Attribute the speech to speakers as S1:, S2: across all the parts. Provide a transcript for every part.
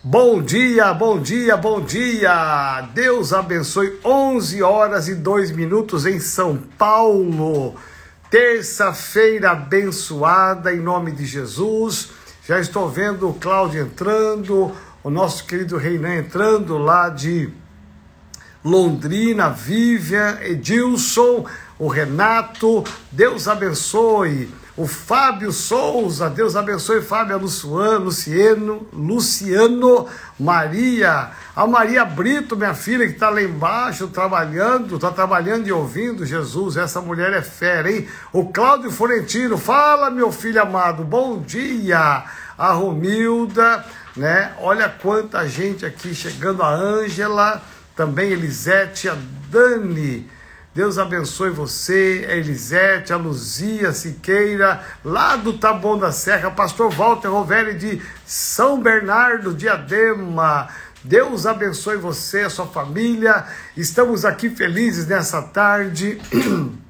S1: Bom dia, bom dia, bom dia! Deus abençoe 11 horas e 2 minutos em São Paulo. Terça-feira abençoada em nome de Jesus. Já estou vendo o Cláudio entrando, o nosso querido Reinan entrando lá de Londrina, Vivian, Edilson, o Renato. Deus abençoe o Fábio Souza, Deus abençoe Fábio Luciano, Luciano, Luciano, Maria, a Maria Brito, minha filha, que está lá embaixo trabalhando, está trabalhando e ouvindo Jesus, essa mulher é fera, hein? O Cláudio Florentino, fala meu filho amado, bom dia, a Romilda, né? Olha quanta gente aqui chegando, a Ângela, também Elisete, a Dani, Deus abençoe você, a Elisete, a Luzia Siqueira, lá do Taboão da Serra, pastor Walter Rovelli de São Bernardo, Diadema. Deus abençoe você, a sua família. Estamos aqui felizes nessa tarde.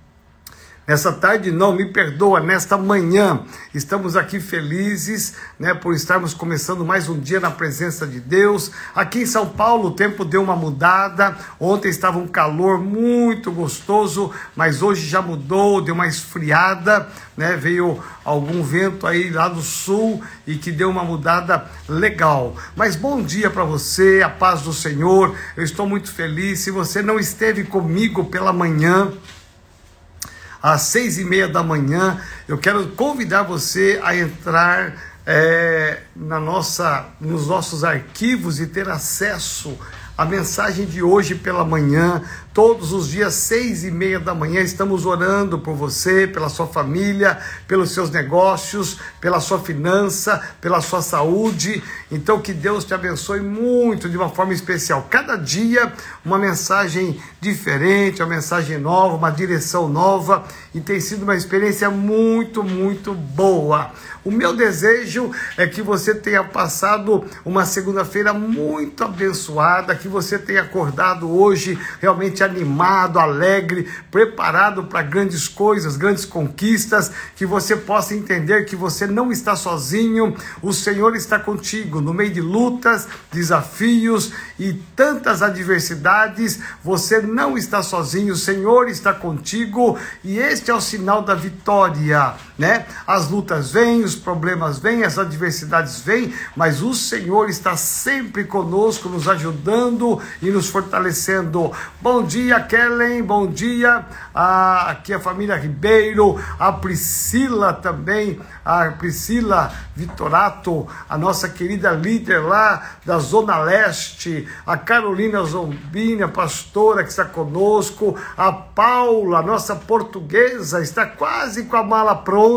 S1: Nessa tarde, não, me perdoa, nesta manhã, estamos aqui felizes, né, por estarmos começando mais um dia na presença de Deus. Aqui em São Paulo, o tempo deu uma mudada. Ontem estava um calor muito gostoso, mas hoje já mudou, deu uma esfriada, né? Veio algum vento aí lá do sul e que deu uma mudada legal. Mas bom dia para você, a paz do Senhor. Eu estou muito feliz. Se você não esteve comigo pela manhã, às seis e meia da manhã. Eu quero convidar você a entrar é, na nossa, nos nossos arquivos e ter acesso à mensagem de hoje pela manhã. Todos os dias, seis e meia da manhã, estamos orando por você, pela sua família, pelos seus negócios, pela sua finança, pela sua saúde. Então, que Deus te abençoe muito de uma forma especial. Cada dia, uma mensagem diferente, uma mensagem nova, uma direção nova. E tem sido uma experiência muito, muito boa. O meu desejo é que você tenha passado uma segunda-feira muito abençoada, que você tenha acordado hoje realmente animado, alegre, preparado para grandes coisas, grandes conquistas, que você possa entender que você não está sozinho, o Senhor está contigo no meio de lutas, desafios e tantas adversidades, você não está sozinho, o Senhor está contigo. E este é o sinal da vitória, né? As lutas vêm, os problemas vêm, as adversidades vêm, mas o Senhor está sempre conosco, nos ajudando e nos fortalecendo. Bom dia Kellen. Bom dia. Ah, aqui a família Ribeiro, a Priscila também, a Priscila Vitorato, a nossa querida líder lá da Zona Leste, a Carolina Zombini, a pastora que está conosco, a Paula, nossa portuguesa, está quase com a mala pronta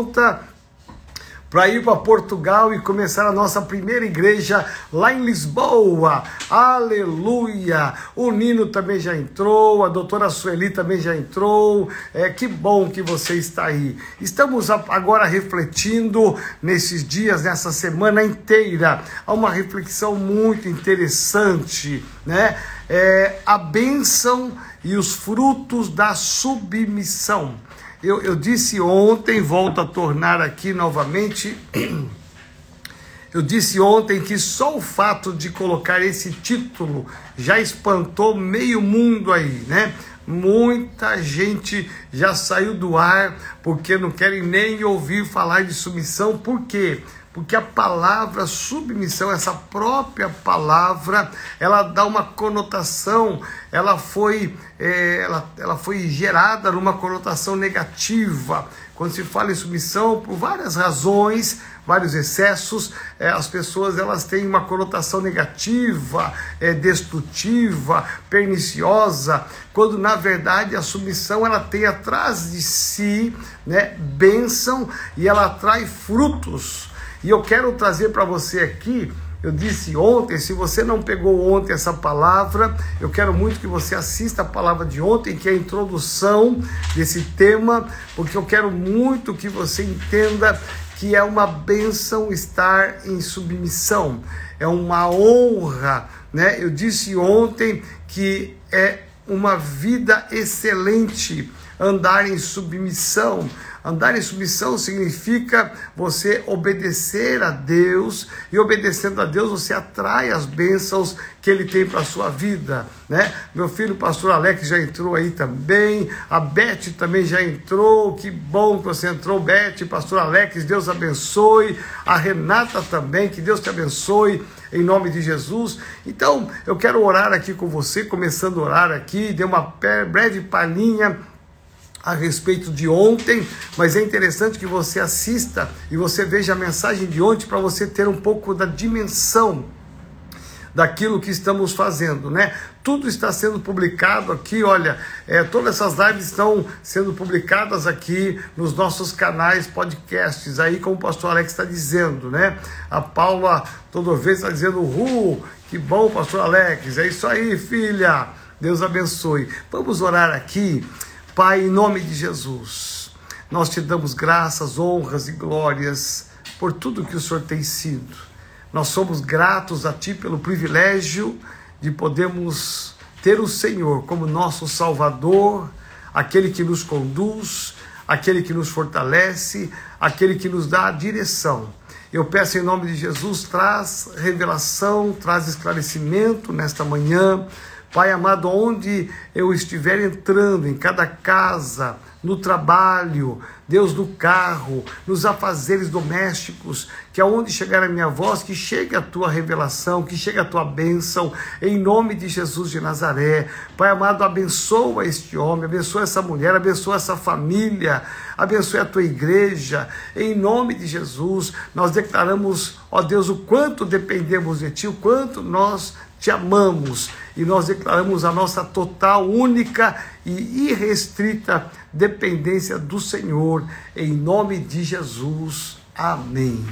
S1: para ir para Portugal e começar a nossa primeira igreja lá em Lisboa. Aleluia! O Nino também já entrou, a doutora Sueli também já entrou. É que bom que você está aí. Estamos agora refletindo nesses dias, nessa semana inteira, há uma reflexão muito interessante, né? É, a bênção e os frutos da submissão. Eu, eu disse ontem, volto a tornar aqui novamente. Eu disse ontem que só o fato de colocar esse título já espantou meio mundo aí, né? Muita gente já saiu do ar porque não querem nem ouvir falar de submissão. Por quê? A palavra submissão, essa própria palavra, ela dá uma conotação, ela foi, é, ela, ela foi gerada numa conotação negativa. Quando se fala em submissão, por várias razões, vários excessos, é, as pessoas elas têm uma conotação negativa, é, destrutiva, perniciosa, quando na verdade a submissão ela tem atrás de si, né, bênção e ela atrai frutos. E eu quero trazer para você aqui, eu disse ontem, se você não pegou ontem essa palavra, eu quero muito que você assista a palavra de ontem, que é a introdução desse tema, porque eu quero muito que você entenda que é uma bênção estar em submissão, é uma honra, né? Eu disse ontem que é uma vida excelente andar em submissão. Andar em submissão significa você obedecer a Deus e obedecendo a Deus você atrai as bênçãos que ele tem para a sua vida, né? Meu filho, pastor Alex, já entrou aí também, a Beth também já entrou, que bom que você entrou, Beth, pastor Alex, Deus abençoe, a Renata também, que Deus te abençoe, em nome de Jesus. Então, eu quero orar aqui com você, começando a orar aqui, dei uma breve palhinha a respeito de ontem, mas é interessante que você assista e você veja a mensagem de ontem para você ter um pouco da dimensão daquilo que estamos fazendo, né? Tudo está sendo publicado aqui, olha, é, todas essas lives estão sendo publicadas aqui nos nossos canais, podcasts, aí como o pastor Alex está dizendo, né? A Paula toda vez está dizendo, Ru, que bom, pastor Alex, é isso aí, filha, Deus abençoe. Vamos orar aqui, Pai, em nome de Jesus, nós te damos graças, honras e glórias por tudo que o Senhor tem sido nós somos gratos a Ti pelo privilégio de podermos ter o Senhor como nosso Salvador, aquele que nos conduz, aquele que nos fortalece, aquele que nos dá a direção. Eu peço em nome de Jesus, traz revelação, traz esclarecimento nesta manhã. Pai amado, onde eu estiver entrando, em cada casa, no trabalho, Deus no carro, nos afazeres domésticos, que aonde chegar a minha voz, que chegue a tua revelação, que chegue a tua bênção, em nome de Jesus de Nazaré. Pai amado, abençoa este homem, abençoa essa mulher, abençoa essa família, abençoe a tua igreja, em nome de Jesus. Nós declaramos, ó Deus, o quanto dependemos de ti, o quanto nós te amamos e nós declaramos a nossa total, única e irrestrita dependência do Senhor, em nome de Jesus. Amém.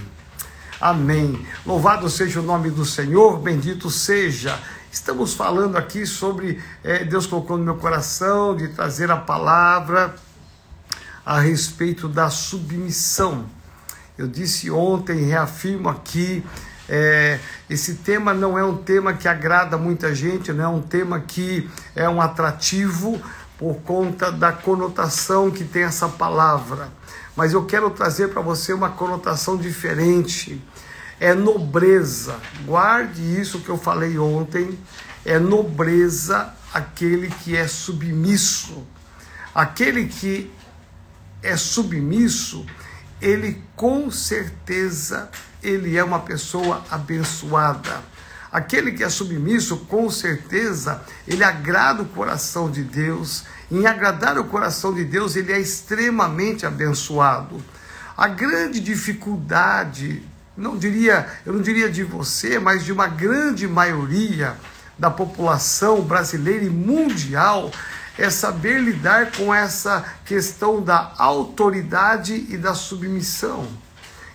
S1: Amém. Louvado seja o nome do Senhor, bendito seja. Estamos falando aqui sobre, é, Deus colocou no meu coração de trazer a palavra a respeito da submissão. Eu disse ontem, reafirmo aqui, é, esse tema não é um tema que agrada muita gente, não é um tema que é um atrativo, por conta da conotação que tem essa palavra. Mas eu quero trazer para você uma conotação diferente. É nobreza. Guarde isso que eu falei ontem. É nobreza aquele que é submisso. Aquele que é submisso, ele com certeza ele é uma pessoa abençoada. Aquele que é submisso, com certeza, ele agrada o coração de Deus. Em agradar o coração de Deus, ele é extremamente abençoado. A grande dificuldade, não diria, eu não diria de você, mas de uma grande maioria da população brasileira e mundial, é saber lidar com essa questão da autoridade e da submissão.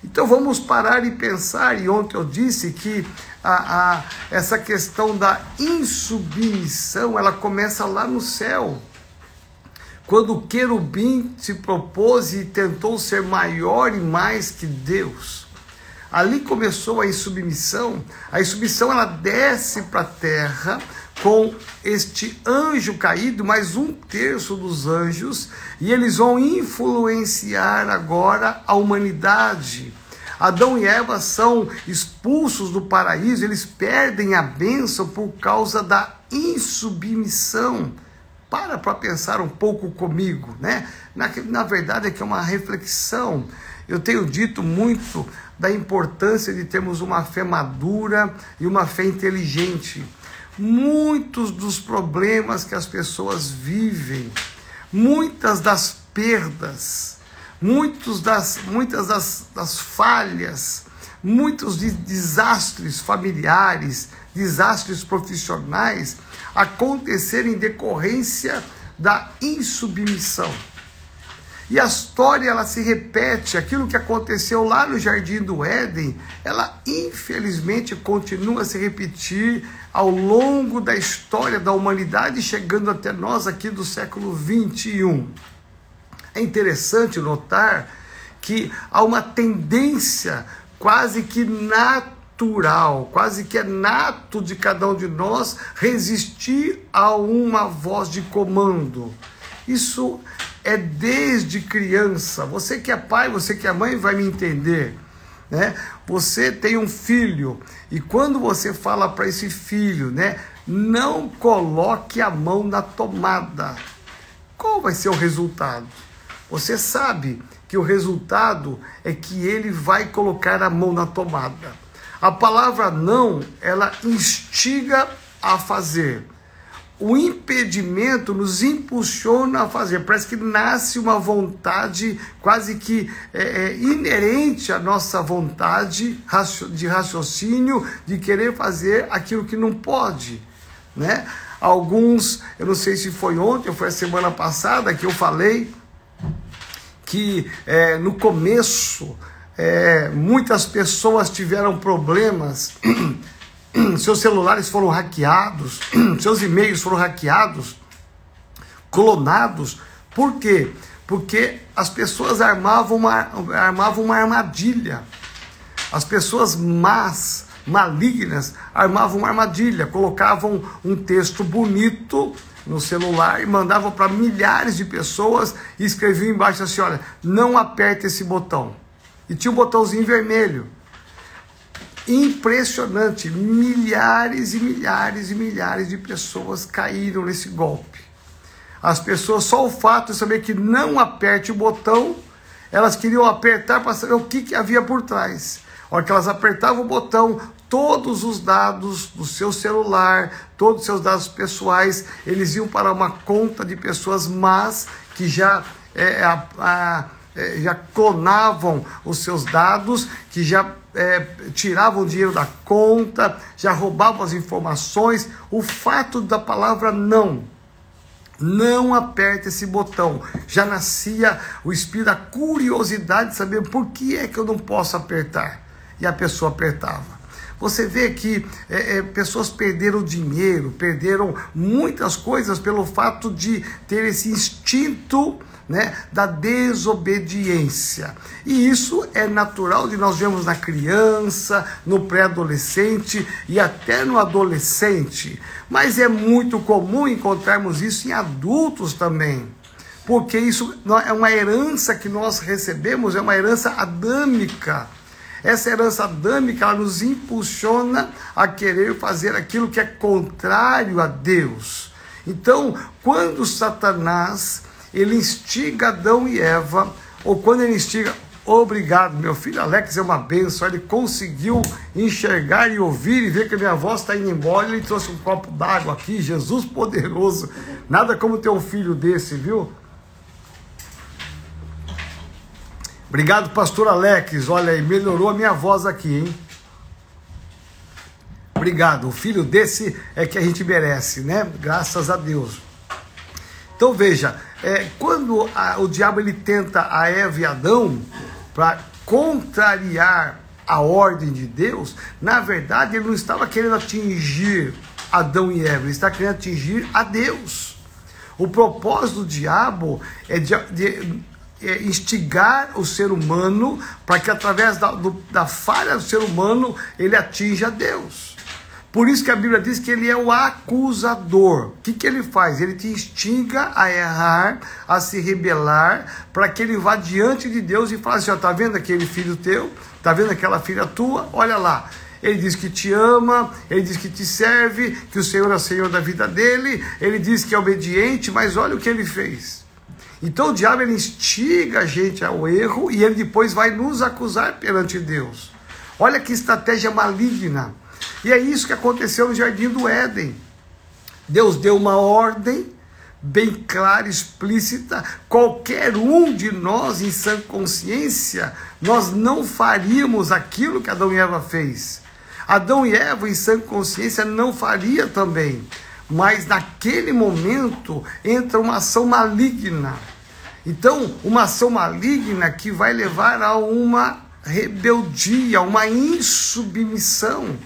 S1: Então vamos parar e pensar, e ontem eu disse que a, a, essa questão da insubmissão, ela começa lá no céu. Quando o querubim se propôs e tentou ser maior e mais que Deus. Ali começou a insubmissão. A insubmissão ela desce para a terra com este anjo caído, mais um terço dos anjos, e eles vão influenciar agora a humanidade. Adão e Eva são expulsos do paraíso, eles perdem a bênção por causa da insubmissão. Para para pensar um pouco comigo, né? Na, na verdade é que é uma reflexão. Eu tenho dito muito da importância de termos uma fé madura e uma fé inteligente. Muitos dos problemas que as pessoas vivem, muitas das perdas, muitos das, muitas das, das falhas, muitos de desastres familiares, desastres profissionais acontecerem em decorrência da insubmissão. E a história ela se repete, aquilo que aconteceu lá no jardim do Éden, ela infelizmente continua a se repetir ao longo da história da humanidade, chegando até nós aqui do século 21. É interessante notar que há uma tendência quase que natural, quase que é nato de cada um de nós resistir a uma voz de comando. Isso é desde criança. Você que é pai, você que é mãe, vai me entender. Né? Você tem um filho e quando você fala para esse filho, né, não coloque a mão na tomada. Qual vai ser o resultado? Você sabe que o resultado é que ele vai colocar a mão na tomada. A palavra não, ela instiga a fazer o impedimento nos impulsiona a fazer. Parece que nasce uma vontade quase que é, é, inerente à nossa vontade de raciocínio de querer fazer aquilo que não pode, né? Alguns, eu não sei se foi ontem ou foi a semana passada que eu falei que é, no começo é, muitas pessoas tiveram problemas seus celulares foram hackeados, seus e-mails foram hackeados, clonados. Por quê? Porque as pessoas armavam uma, armavam uma armadilha. As pessoas más, malignas, armavam uma armadilha, colocavam um texto bonito no celular e mandavam para milhares de pessoas e escreviam embaixo assim: olha, não aperte esse botão. E tinha um botãozinho vermelho impressionante. Milhares e milhares e milhares de pessoas caíram nesse golpe. As pessoas, só o fato de saber que não aperte o botão, elas queriam apertar para saber o que, que havia por trás. A hora que elas apertavam o botão, todos os dados do seu celular, todos os seus dados pessoais, eles iam para uma conta de pessoas más que já é, a, a, é, já clonavam os seus dados, que já é, tiravam dinheiro da conta, já roubavam as informações. O fato da palavra não, não aperte esse botão. Já nascia o espírito da curiosidade de saber por que é que eu não posso apertar. E a pessoa apertava. Você vê que é, é, pessoas perderam dinheiro, perderam muitas coisas pelo fato de ter esse instinto né, da desobediência. E isso é natural de nós vemos na criança, no pré-adolescente e até no adolescente. Mas é muito comum encontrarmos isso em adultos também. Porque isso é uma herança que nós recebemos, é uma herança adâmica. Essa herança adâmica nos impulsiona a querer fazer aquilo que é contrário a Deus. Então, quando Satanás ele instiga Adão e Eva, ou quando ele instiga, obrigado, meu filho Alex é uma benção, ele conseguiu enxergar e ouvir e ver que a minha voz está indo embora, ele trouxe um copo d'água aqui, Jesus poderoso, nada como ter um filho desse, viu? Obrigado, pastor Alex, olha aí, melhorou a minha voz aqui, hein? Obrigado, o filho desse é que a gente merece, né? Graças a Deus. Então veja, é, quando a, o diabo ele tenta a Eva e Adão para contrariar a ordem de Deus, na verdade ele não estava querendo atingir Adão e Eva, ele está querendo atingir a Deus. O propósito do diabo é de, de é instigar o ser humano para que através da, do, da falha do ser humano ele atinja Deus. Por isso que a Bíblia diz que ele é o acusador. O que, que ele faz? Ele te instiga a errar, a se rebelar, para que ele vá diante de Deus e fale assim: ó, tá vendo aquele filho teu? Tá vendo aquela filha tua? Olha lá. Ele diz que te ama, ele diz que te serve, que o Senhor é o Senhor da vida dele, ele diz que é obediente, mas olha o que ele fez. Então o diabo ele instiga a gente ao erro e ele depois vai nos acusar perante Deus. Olha que estratégia maligna. E é isso que aconteceu no jardim do Éden. Deus deu uma ordem bem clara, explícita. Qualquer um de nós, em sã consciência, nós não faríamos aquilo que Adão e Eva fez. Adão e Eva, em sã consciência, não faria também. Mas naquele momento entra uma ação maligna. Então, uma ação maligna que vai levar a uma rebeldia, uma insubmissão.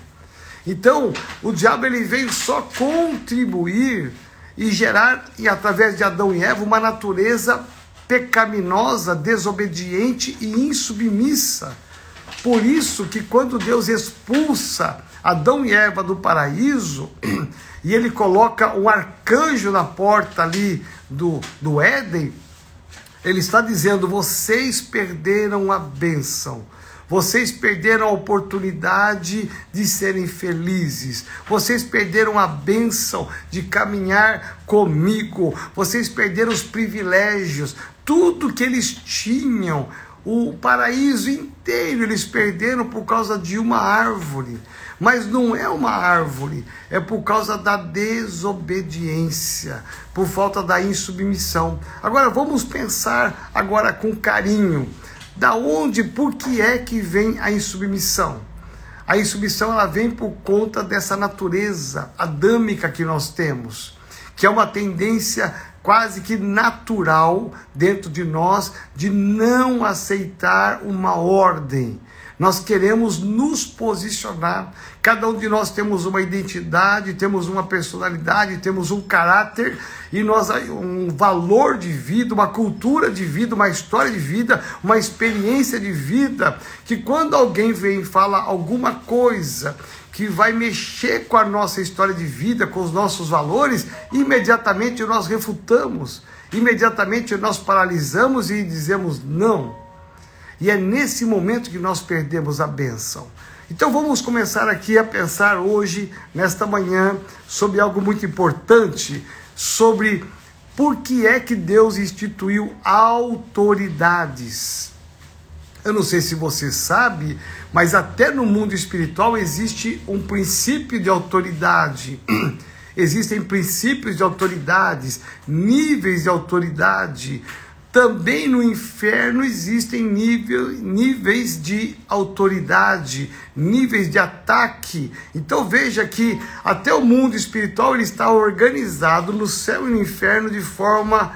S1: Então, o diabo ele veio só contribuir e gerar, e através de Adão e Eva, uma natureza pecaminosa, desobediente e insubmissa. Por isso que quando Deus expulsa Adão e Eva do paraíso, e ele coloca um arcanjo na porta ali do, do Éden, Ele está dizendo: vocês perderam a bênção. Vocês perderam a oportunidade de serem felizes. Vocês perderam a bênção de caminhar comigo. Vocês perderam os privilégios. Tudo que eles tinham, o paraíso inteiro, eles perderam por causa de uma árvore. Mas não é uma árvore, é por causa da desobediência, por falta da insubmissão. Agora vamos pensar agora com carinho da onde, por que é que vem a insubmissão? A insubmissão ela vem por conta dessa natureza adâmica que nós temos, que é uma tendência quase que natural dentro de nós de não aceitar uma ordem, nós queremos nos posicionar. Cada um de nós temos uma identidade, temos uma personalidade, temos um caráter e nós um valor de vida, uma cultura de vida, uma história de vida, uma experiência de vida, que quando alguém vem e fala alguma coisa que vai mexer com a nossa história de vida, com os nossos valores, imediatamente nós refutamos, imediatamente nós paralisamos e dizemos não. E é nesse momento que nós perdemos a bênção. Então vamos começar aqui a pensar hoje, nesta manhã, sobre algo muito importante, sobre por que é que Deus instituiu autoridades. Eu não sei se você sabe, mas até no mundo espiritual existe um princípio de autoridade. Existem princípios de autoridades, níveis de autoridade. Também no inferno existem nível, níveis de autoridade, níveis de ataque. Então veja que até o mundo espiritual ele está organizado no céu e no inferno de forma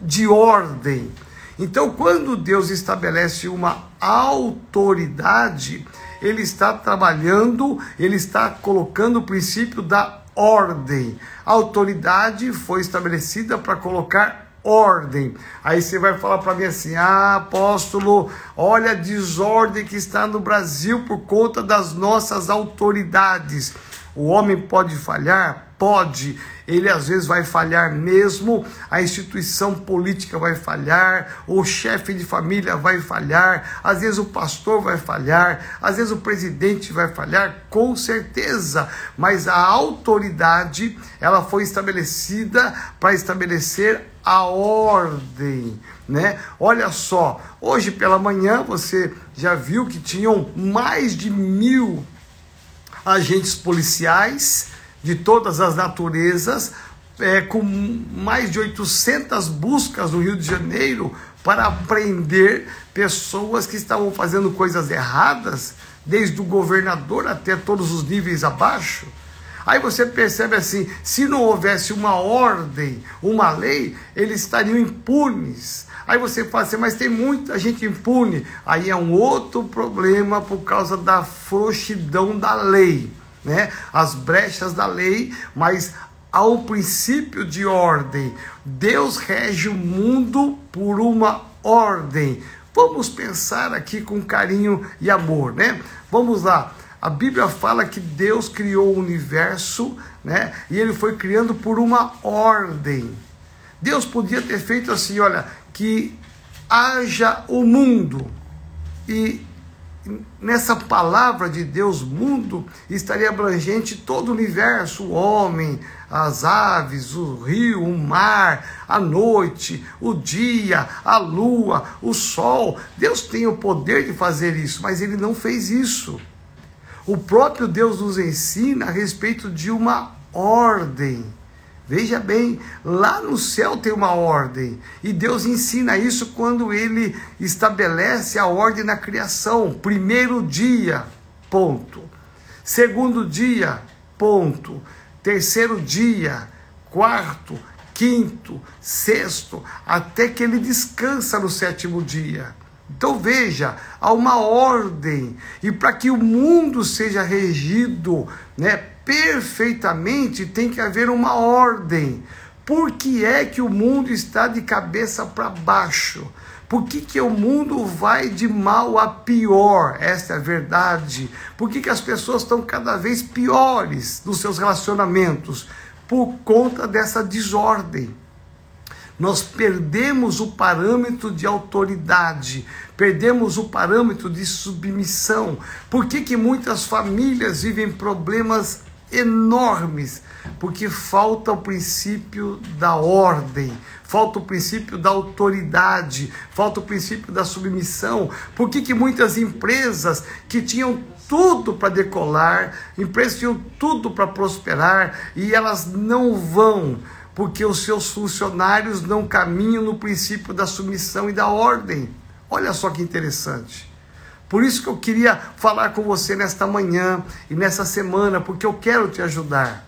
S1: de ordem. Então quando Deus estabelece uma autoridade, ele está trabalhando, ele está colocando o princípio da ordem. A autoridade foi estabelecida para colocar ordem. Aí você vai falar para mim assim: ah, apóstolo, olha a desordem que está no Brasil por conta das nossas autoridades. O homem pode falhar? Pode. Ele às vezes vai falhar mesmo, a instituição política vai falhar, o chefe de família vai falhar, às vezes o pastor vai falhar, às vezes o presidente vai falhar, com certeza. Mas a autoridade, ela foi estabelecida para estabelecer a ordem, né? Olha só, hoje pela manhã você já viu que tinham mais de mil agentes policiais de todas as naturezas, é, com mais de 800 buscas no Rio de Janeiro para prender pessoas que estavam fazendo coisas erradas, desde o governador até todos os níveis abaixo. Aí você percebe assim: se não houvesse uma ordem, uma lei, eles estariam impunes. Aí você fala assim, mas tem muita gente impune. Aí é um outro problema por causa da frouxidão da lei, né? As brechas da lei, mas um princípio de ordem. Deus rege o mundo por uma ordem. Vamos pensar aqui com carinho e amor, né? Vamos lá. A Bíblia fala que Deus criou o universo, né? E ele foi criando por uma ordem. Deus podia ter feito assim, olha, que haja o mundo. E nessa palavra de Deus, mundo, estaria abrangente todo o universo, o homem, as aves, o rio, o mar, a noite, o dia, a lua, o sol. Deus tem o poder de fazer isso, mas ele não fez isso. O próprio Deus nos ensina a respeito de uma ordem. Veja bem, lá no céu tem uma ordem, e Deus ensina isso quando ele estabelece a ordem na criação. Primeiro dia, ponto. Segundo dia, ponto. Terceiro dia, quarto, quinto, sexto, até que ele descansa no sétimo dia. Então veja, há uma ordem, e para que o mundo seja regido né, perfeitamente, tem que haver uma ordem. Por que é que o mundo está de cabeça para baixo? Por que, que o mundo vai de mal a pior? Esta é a verdade. Por que, que as pessoas estão cada vez piores nos seus relacionamentos? Por conta dessa desordem. nós perdemos o parâmetro de autoridade, perdemos o parâmetro de submissão. Por que, que muitas famílias vivem problemas enormes? Porque falta o princípio da ordem, falta o princípio da autoridade, falta o princípio da submissão. Por que, que muitas empresas que tinham tudo para decolar, empresas que tinham tudo para prosperar e elas não vão? porque os seus funcionários não caminham no princípio da submissão e da ordem. Olha só que interessante. Por isso que eu queria falar com você nesta manhã e nessa semana, porque eu quero te ajudar.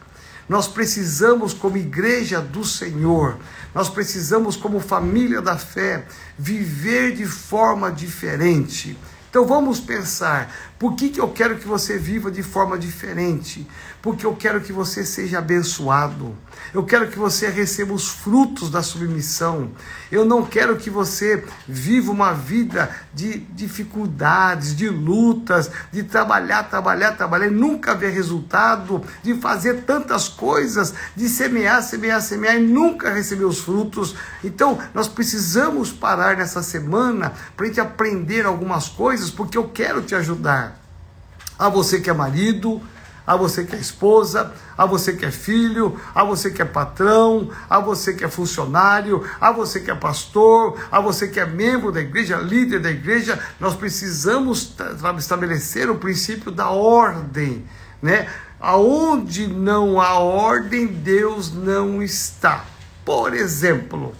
S1: Nós precisamos, como igreja do Senhor, nós precisamos, como família da fé, viver de forma diferente. Então vamos pensar, por que, que eu quero que você viva de forma diferente? Porque eu quero que você seja abençoado. Eu quero que você receba os frutos da submissão. Eu não quero que você viva uma vida de dificuldades, de lutas, de trabalhar, trabalhar, trabalhar e nunca ver resultado, de fazer tantas coisas, de semear, semear, semear e nunca receber os frutos. Então, nós precisamos parar nessa semana para a gente aprender algumas coisas, porque eu quero te ajudar. A você que é marido, a você que é esposa, a você que é filho, a você que é patrão, a você que é funcionário, a você que é pastor, a você que é membro da igreja, líder da igreja, nós precisamos estabelecer o princípio da ordem, né? Aonde não há ordem, Deus não está. Por exemplo,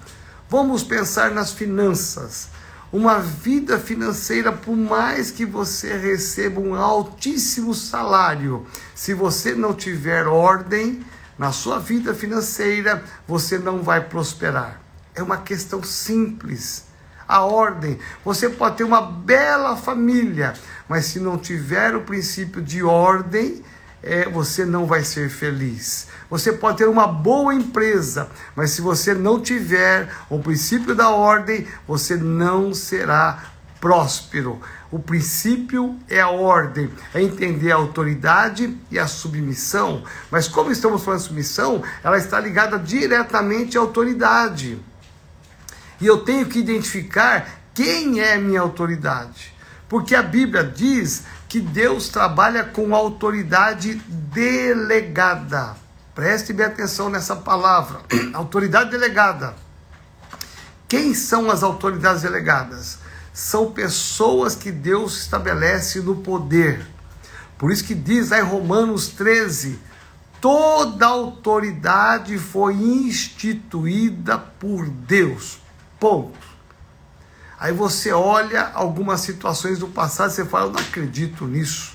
S1: vamos pensar nas finanças uma vida financeira, por mais que você receba um altíssimo salário, se você não tiver ordem na sua vida financeira, você não vai prosperar. É uma questão simples. A ordem. Você pode ter uma bela família, mas se não tiver o princípio de ordem, é, você não vai ser feliz. Você pode ter uma boa empresa, mas se você não tiver o princípio da ordem, você não será próspero. O princípio é a ordem, é entender a autoridade e a submissão. Mas como estamos falando de submissão, ela está ligada diretamente à autoridade. E eu tenho que identificar quem é minha autoridade. Porque a Bíblia diz que Deus trabalha com autoridade delegada. Preste bem atenção nessa palavra. Autoridade delegada. Quem são as autoridades delegadas? São pessoas que Deus estabelece no poder. Por isso que diz em Romanos 13: toda autoridade foi instituída por Deus. Ponto. Aí você olha algumas situações do passado e você fala, eu não acredito nisso.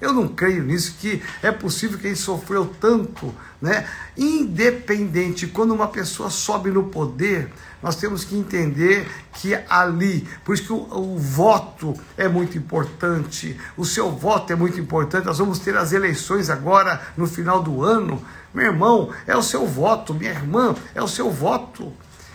S1: Eu não creio nisso, que é possível que ele sofreu tanto, né? Independente, quando uma pessoa sobe no poder, nós temos que entender que ali, por isso que o, o, voto é muito importante, o seu voto é muito importante. Nós vamos ter as eleições agora no final do ano. Meu irmão, é o seu voto, minha irmã, é o seu voto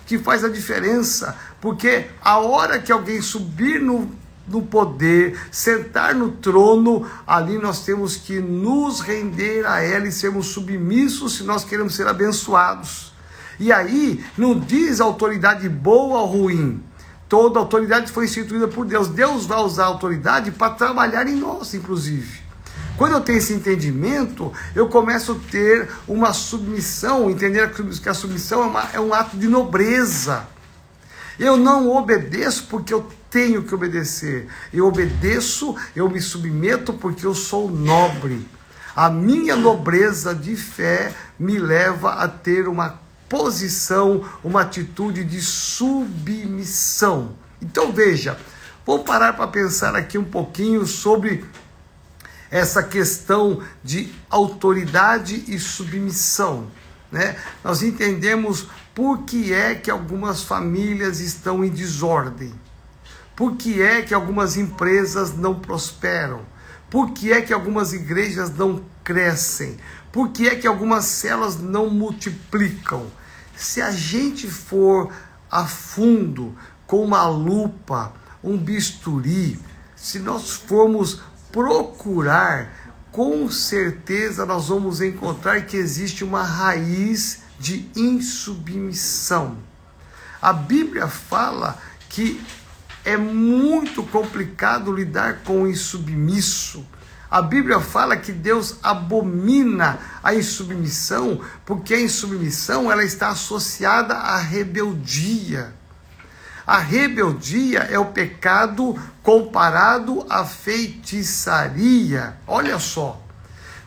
S1: que faz a diferença, porque a hora que alguém subir no, no poder, sentar no trono, ali nós temos que nos render a ela e sermos submissos se nós queremos ser abençoados. E aí não diz autoridade boa ou ruim. Toda autoridade foi instituída por Deus. Deus vai usar a autoridade para trabalhar em nós, inclusive. Quando eu tenho esse entendimento, eu começo a ter uma submissão, entender que a submissão é, uma, é um ato de nobreza. Eu não obedeço porque eu tenho que obedecer. Eu obedeço, eu me submeto porque eu sou nobre. A minha nobreza de fé me leva a ter uma posição, uma atitude de submissão. Então veja, vou parar para pensar aqui um pouquinho sobre essa questão de autoridade e submissão. Né? Nós entendemos por que é que algumas famílias estão em desordem, por que é que algumas empresas não prosperam, por que é que algumas igrejas não crescem, por que é que algumas células não multiplicam. Se a gente for a fundo com uma lupa, um bisturi, se nós formos procurar, com certeza nós vamos encontrar que existe uma raiz de insubmissão. A Bíblia fala que é muito complicado lidar com o insubmisso. A Bíblia fala que Deus abomina a insubmissão, porque a insubmissão ela está associada à rebeldia. A rebeldia é o pecado comparado à feitiçaria. Olha só.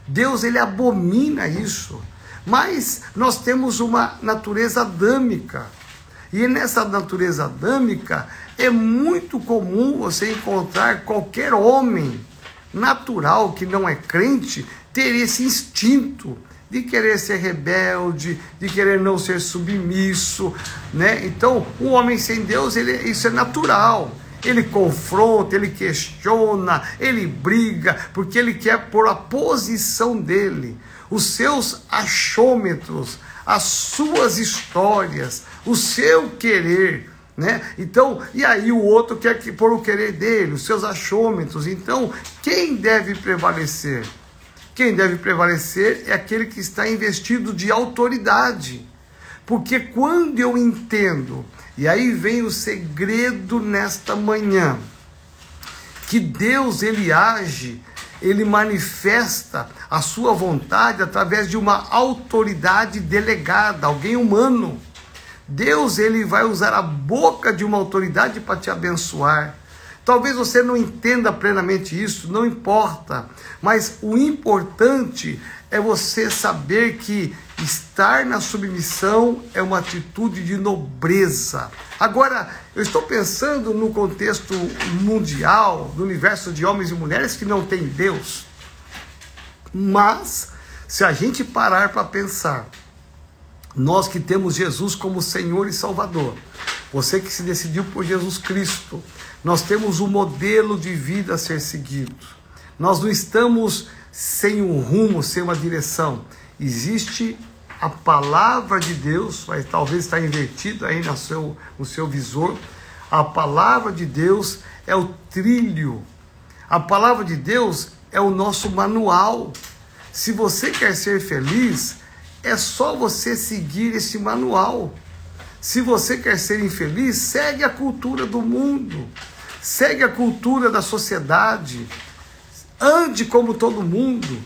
S1: Deus ele abomina isso. Mas nós temos uma natureza adâmica. E nessa natureza adâmica é muito comum você encontrar qualquer homem natural que não é crente ter esse instinto de querer ser rebelde, de querer não ser submisso, né? Então, um homem sem Deus, ele, isso é natural. Ele confronta, ele questiona, ele briga, porque ele quer pôr a posição dele, os seus achômetros, as suas histórias, o seu querer, né? Então, e aí o outro quer que pôr o querer dele, os seus achômetros. Então, quem deve prevalecer? Quem deve prevalecer é aquele que está investido de autoridade. Porque quando eu entendo, e aí vem o segredo nesta manhã, que Deus ele age, ele manifesta a sua vontade através de uma autoridade delegada, alguém humano. Deus ele vai usar a boca de uma autoridade para te abençoar. Talvez você não entenda plenamente isso, não importa, mas o importante é você saber que estar na submissão é uma atitude de nobreza. Agora, eu estou pensando no contexto mundial, do universo de homens e mulheres que não tem Deus. Mas, se a gente parar para pensar, nós que temos Jesus como Senhor e Salvador, você que se decidiu por Jesus Cristo, nós temos um modelo de vida a ser seguido. Nós não estamos sem um rumo, sem uma direção. Existe a palavra de Deus, vai talvez estar invertido aí no seu, no seu visor. A palavra de Deus é o trilho. A palavra de Deus é o nosso manual. Se você quer ser feliz, é só você seguir esse manual. Se você quer ser infeliz, segue a cultura do mundo, segue a cultura da sociedade, ande como todo mundo,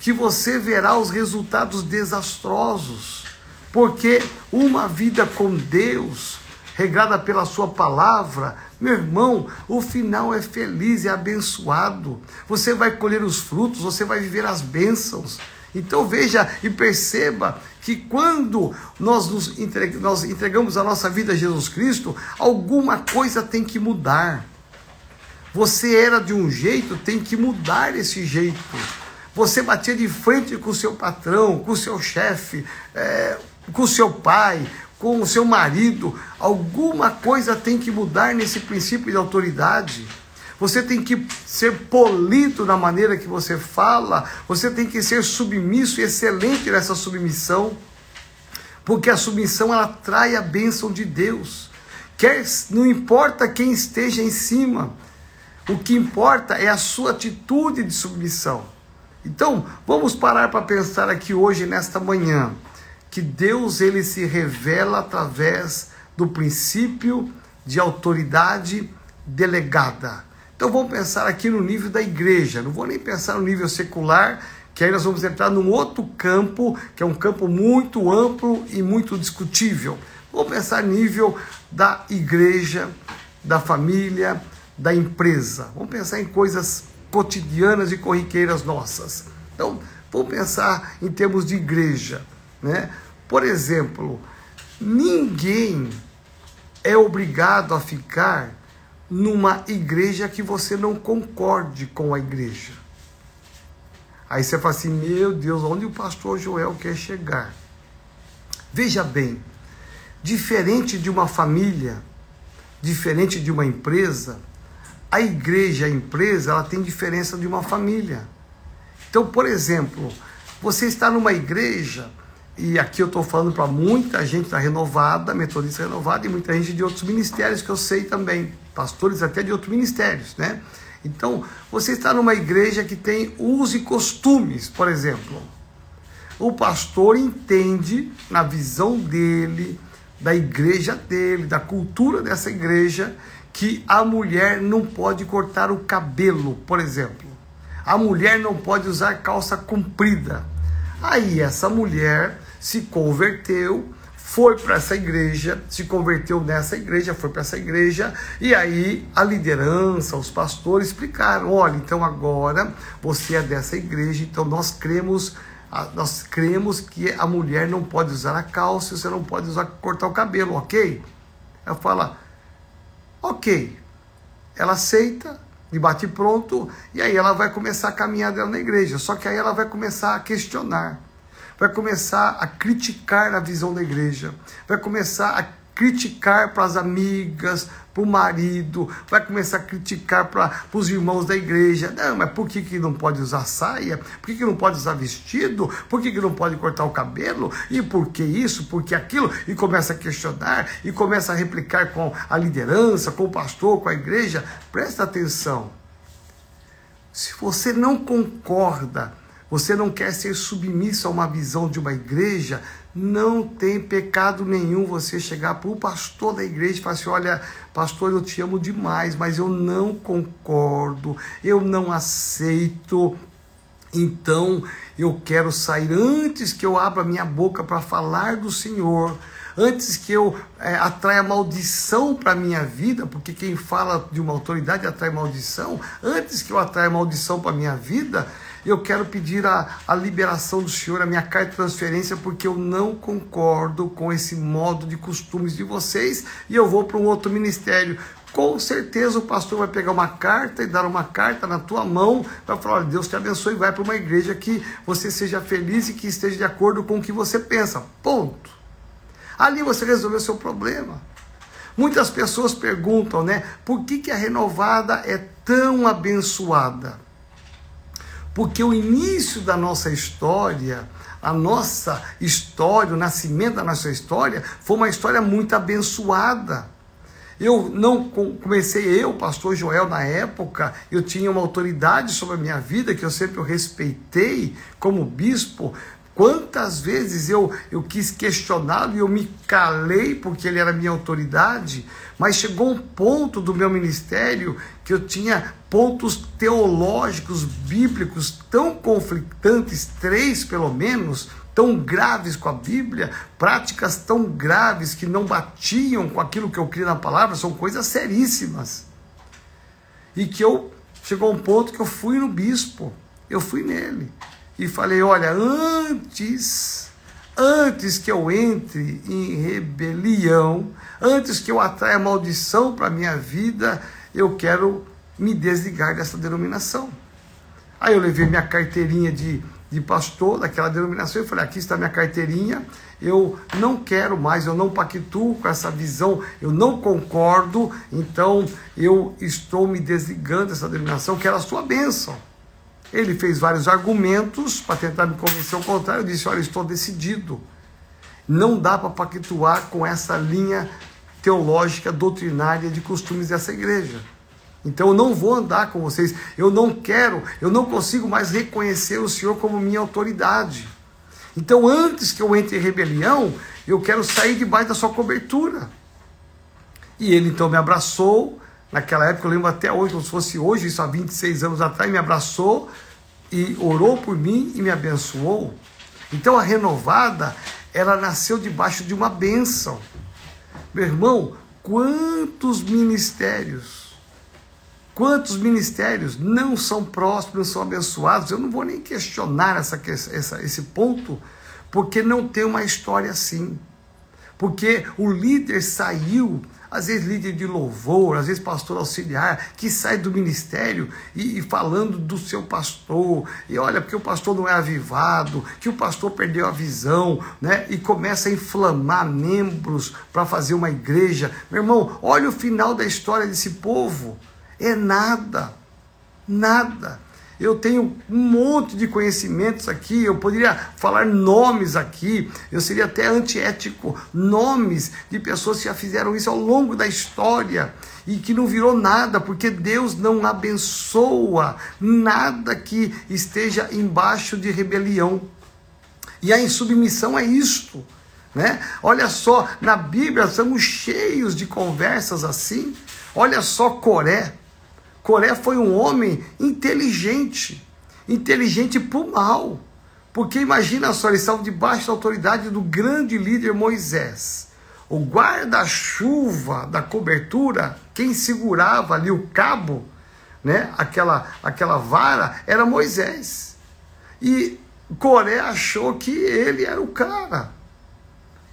S1: que você verá os resultados desastrosos. Porque uma vida com Deus, regrada pela Sua palavra, meu irmão, o final é feliz, é abençoado. Você vai colher os frutos, você vai viver as bênçãos. Então veja e perceba que quando nós, nos entregamos, nós entregamos a nossa vida a Jesus Cristo, alguma coisa tem que mudar. Você era de um jeito, tem que mudar esse jeito. Você batia de frente com o seu patrão, com o seu chefe, é, com o seu pai, com o seu marido. Alguma coisa tem que mudar nesse princípio de autoridade. Você tem que ser polido na maneira que você fala, você tem que ser submisso e excelente nessa submissão, porque a submissão ela trai a bênção de Deus. Quer, não importa quem esteja em cima, o que importa é a sua atitude de submissão. Então, vamos parar para pensar aqui hoje nesta manhã que Deus ele se revela através do princípio de autoridade delegada. Então vamos pensar aqui no nível da igreja, não vou nem pensar no nível secular, que aí nós vamos entrar num outro campo, que é um campo muito amplo e muito discutível. Vamos pensar nível da igreja, da família, da empresa. Vamos pensar em coisas cotidianas e corriqueiras nossas. Então, vamos pensar em termos de igreja, né? Por exemplo, ninguém é obrigado a ficar numa igreja que você não concorde com a igreja. Aí você fala assim: meu Deus, onde o pastor Joel quer chegar? Veja bem, diferente de uma família, diferente de uma empresa, a igreja, a empresa, ela tem diferença de uma família. Então, por exemplo, você está numa igreja, e aqui eu estou falando para muita gente da renovada, metodista renovada, e muita gente de outros ministérios que eu sei também pastores até de outros ministérios, né? Então, você está numa igreja que tem usos e costumes, por exemplo. O pastor entende, na visão dele, da igreja dele, da cultura dessa igreja, que a mulher não pode cortar o cabelo, por exemplo. A mulher não pode usar calça comprida. Aí essa mulher se converteu, foi para essa igreja, se converteu nessa igreja, foi para essa igreja, e aí a liderança, os pastores explicaram: olha, então agora você é dessa igreja, então nós cremos nós cremos que a mulher não pode usar a calça, você não pode usar cortar o cabelo, ok? Ela fala, ok. Ela aceita, de bate pronto, e aí ela vai começar a caminhar dela na igreja. Só que aí ela vai começar a questionar, vai começar a criticar a visão da igreja, vai começar a criticar para as amigas, para o marido, vai começar a criticar para os irmãos da igreja. Não, mas por que, que não pode usar saia? Por que, que não pode usar vestido? Por que, que não pode cortar o cabelo? E por que isso? Por que aquilo? E começa a questionar e começa a replicar com a liderança, com o pastor, com a igreja. Presta atenção. Se você não concorda, você não quer ser submisso a uma visão de uma igreja, não tem pecado nenhum você chegar para o pastor da igreja e falar assim: olha, pastor, eu te amo demais, mas eu não concordo, eu não aceito. Então eu quero sair antes que eu abra minha boca para falar do Senhor, antes que eu é, atraia maldição para a minha vida, porque quem fala de uma autoridade atrai maldição, antes que eu atraia maldição para a minha vida, eu quero pedir a, a liberação do Senhor, a minha carta de transferência, porque eu não concordo com esse modo de costumes de vocês e eu vou para um outro ministério. Com certeza o pastor vai pegar uma carta e dar uma carta na tua mão, vai falar: olha, Deus te abençoe, vai para uma igreja que você seja feliz e que esteja de acordo com o que você pensa. Ponto. Ali você resolveu o seu problema. Muitas pessoas perguntam, né, por que, que a renovada é tão abençoada? Porque o início da nossa história, a nossa história, o nascimento da nossa história, foi uma história muito abençoada. Eu não comecei eu, pastor Joel, na época, eu tinha uma autoridade sobre a minha vida que eu sempre respeitei como bispo, Quantas vezes eu, eu quis questioná-lo e eu me calei porque ele era minha autoridade, mas chegou um ponto do meu ministério que eu tinha pontos teológicos, bíblicos tão conflitantes, três pelo menos, tão graves com a Bíblia, práticas tão graves que não batiam com aquilo que eu crio na palavra, são coisas seríssimas. E que eu chegou um ponto que eu fui no bispo, eu fui nele e falei: olha, antes, antes que eu entre em rebelião, antes que eu atraia maldição para minha vida, eu quero me desligar dessa denominação. Aí eu levei minha carteirinha de, de pastor daquela denominação e falei: aqui está minha carteirinha, eu não quero mais, eu não pactuo com essa visão, eu não concordo, então eu estou me desligando dessa denominação, que era a sua bênção. Ele fez vários argumentos para tentar me convencer ao contrário. Eu disse: Olha, estou decidido. Não dá para pactuar com essa linha teológica, doutrinária de costumes dessa igreja. Então eu não vou andar com vocês. Eu não quero, eu não consigo mais reconhecer o Senhor como minha autoridade. Então antes que eu entre em rebelião, eu quero sair debaixo da sua cobertura. E ele então me abraçou, Naquela época, eu lembro até hoje, como se fosse hoje, isso há 26 anos atrás, me abraçou e orou por mim e me abençoou. Então a renovada, ela nasceu debaixo de uma bênção. Meu irmão, quantos ministérios, quantos ministérios não são prósperos, não são abençoados? Eu não vou nem questionar essa, essa, esse ponto, porque não tem uma história assim. Porque o líder saiu às vezes líder de louvor, às vezes pastor auxiliar, que sai do ministério e, e, falando do seu pastor, e olha, porque o pastor não é avivado, que o pastor perdeu a visão, né? E começa a inflamar membros para fazer uma igreja. Meu irmão, olha o final da história desse povo. É nada, nada eu tenho um monte de conhecimentos aqui, eu poderia falar nomes aqui, eu seria até antiético, nomes de pessoas que já fizeram isso ao longo da história e que não virou nada, porque Deus não abençoa nada que esteja embaixo de rebelião. E a insubmissão é isto. Né? Olha só, na Bíblia estamos cheios de conversas assim. Olha só Coré. Coré foi um homem inteligente, inteligente para o mal. Porque imagina só, eles estavam debaixo da autoridade do grande líder Moisés. O guarda-chuva da cobertura, quem segurava ali o cabo, né, aquela, aquela vara, era Moisés. E Coré achou que ele era o cara.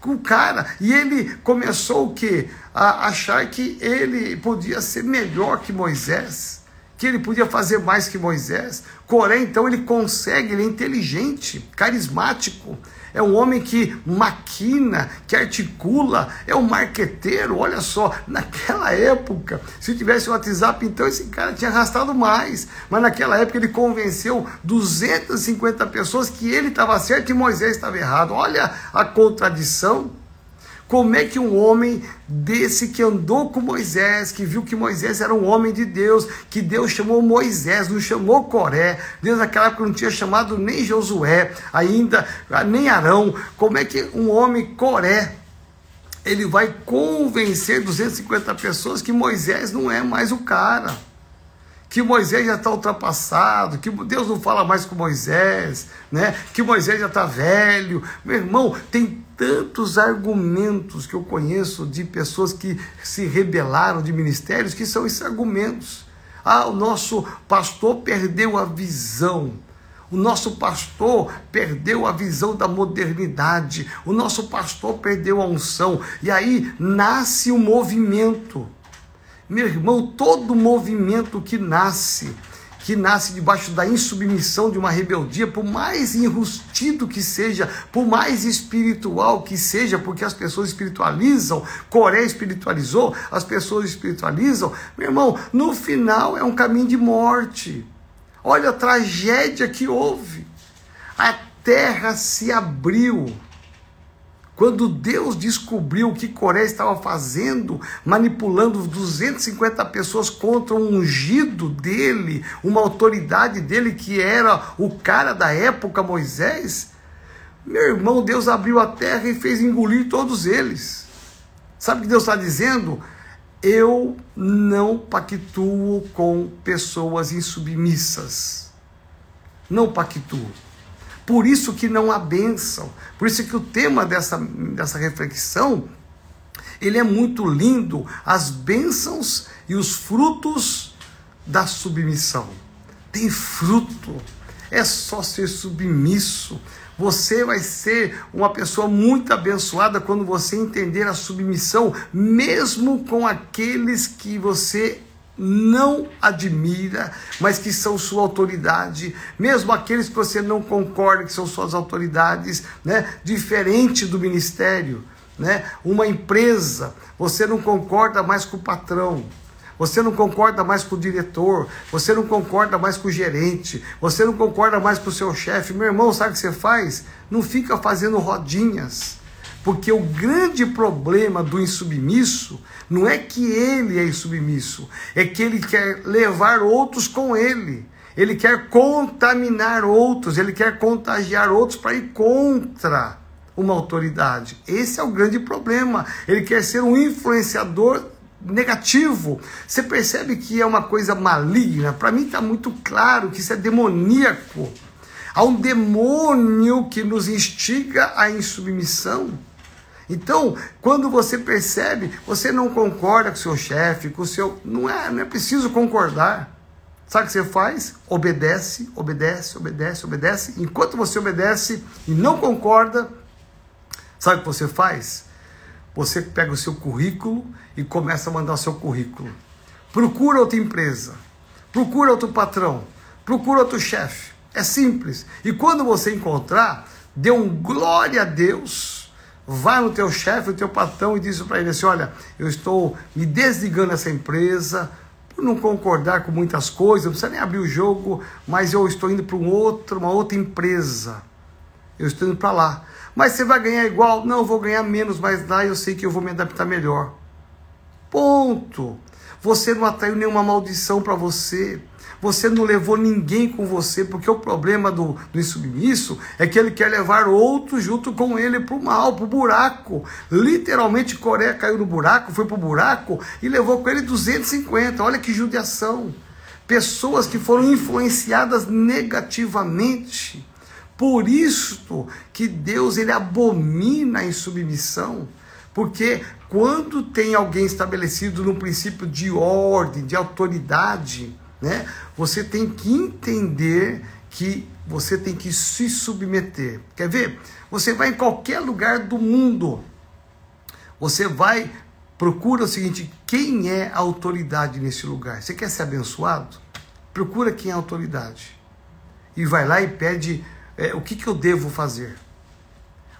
S1: O cara. E ele começou o quê? A achar que ele podia ser melhor que Moisés que ele podia fazer mais que Moisés. Coré, então, ele consegue, ele é inteligente, carismático. É um homem que maquina, que articula, é um marqueteiro. Olha só, naquela época, se tivesse o WhatsApp, então esse cara tinha arrastado mais. Mas naquela época ele convenceu 250 pessoas que ele estava certo e Moisés estava errado. Olha a contradição. Como é que um homem desse que andou com Moisés, que viu que Moisés era um homem de Deus, que Deus chamou Moisés, não chamou Coré, Deus naquela época não tinha chamado nem Josué, ainda nem Arão, como é que um homem Coré, ele vai convencer 250 pessoas que Moisés não é mais o cara? Que Moisés já está ultrapassado, que Deus não fala mais com Moisés, né? que Moisés já está velho. Meu irmão, tem tantos argumentos que eu conheço de pessoas que se rebelaram de ministérios que são esses argumentos. Ah, o nosso pastor perdeu a visão. O nosso pastor perdeu a visão da modernidade. O nosso pastor perdeu a unção. E aí nasce o um movimento meu irmão, todo movimento que nasce, que nasce debaixo da insubmissão de uma rebeldia, por mais enrustido que seja, por mais espiritual que seja, porque as pessoas espiritualizam, Coreia espiritualizou, as pessoas espiritualizam, meu irmão, no final é um caminho de morte. Olha a tragédia que houve. A terra se abriu quando Deus descobriu o que Coré estava fazendo, manipulando 250 pessoas contra um ungido dele, uma autoridade dele que era o cara da época, Moisés, meu irmão, Deus abriu a terra e fez engolir todos eles. Sabe o que Deus está dizendo? Eu não pactuo com pessoas insubmissas. Não pactuo. Por isso que não há bênção. Por isso que o tema dessa, dessa reflexão, ele é muito lindo, as bênçãos e os frutos da submissão. Tem fruto, é só ser submisso. Você vai ser uma pessoa muito abençoada quando você entender a submissão, mesmo com aqueles que você não admira, mas que são sua autoridade, mesmo aqueles que você não concorda que são suas autoridades, né? Diferente do ministério, né? Uma empresa, você não concorda mais com o patrão, você não concorda mais com o diretor, você não concorda mais com o gerente, você não concorda mais com o seu chefe. Meu irmão, sabe o que você faz? Não fica fazendo rodinhas. Porque o grande problema do insubmisso não é que ele é insubmisso, é que ele quer levar outros com ele. Ele quer contaminar outros, ele quer contagiar outros para ir contra uma autoridade. Esse é o grande problema. Ele quer ser um influenciador negativo. Você percebe que é uma coisa maligna? Para mim está muito claro que isso é demoníaco. Há um demônio que nos instiga à insubmissão. Então, quando você percebe, você não concorda com o seu chefe, com o seu. Não é, não é preciso concordar. Sabe o que você faz? Obedece, obedece, obedece, obedece. Enquanto você obedece e não concorda, sabe o que você faz? Você pega o seu currículo e começa a mandar o seu currículo. Procura outra empresa, procura outro patrão, procura outro chefe. É simples. E quando você encontrar, dê um glória a Deus Vá no teu chefe, no teu patrão e diz para ele assim: olha, eu estou me desligando dessa empresa por não concordar com muitas coisas, não precisa nem abrir o jogo, mas eu estou indo para um outro, uma outra empresa. Eu estou indo para lá. Mas você vai ganhar igual? Não, eu vou ganhar menos, mas lá eu sei que eu vou me adaptar melhor. Ponto. Você não atraiu nenhuma maldição para você. Você não levou ninguém com você, porque o problema do, do insubmisso é que ele quer levar outro junto com ele para o mal, para o buraco. Literalmente, Coreia caiu no buraco, foi para o buraco e levou com ele 250. Olha que judiação. Pessoas que foram influenciadas negativamente. Por isso que Deus ele abomina a insubmissão. Porque quando tem alguém estabelecido no princípio de ordem, de autoridade, né? Você tem que entender que você tem que se submeter. Quer ver? Você vai em qualquer lugar do mundo. Você vai procura o seguinte, quem é a autoridade nesse lugar? Você quer ser abençoado? Procura quem é a autoridade. E vai lá e pede é, o que, que eu devo fazer.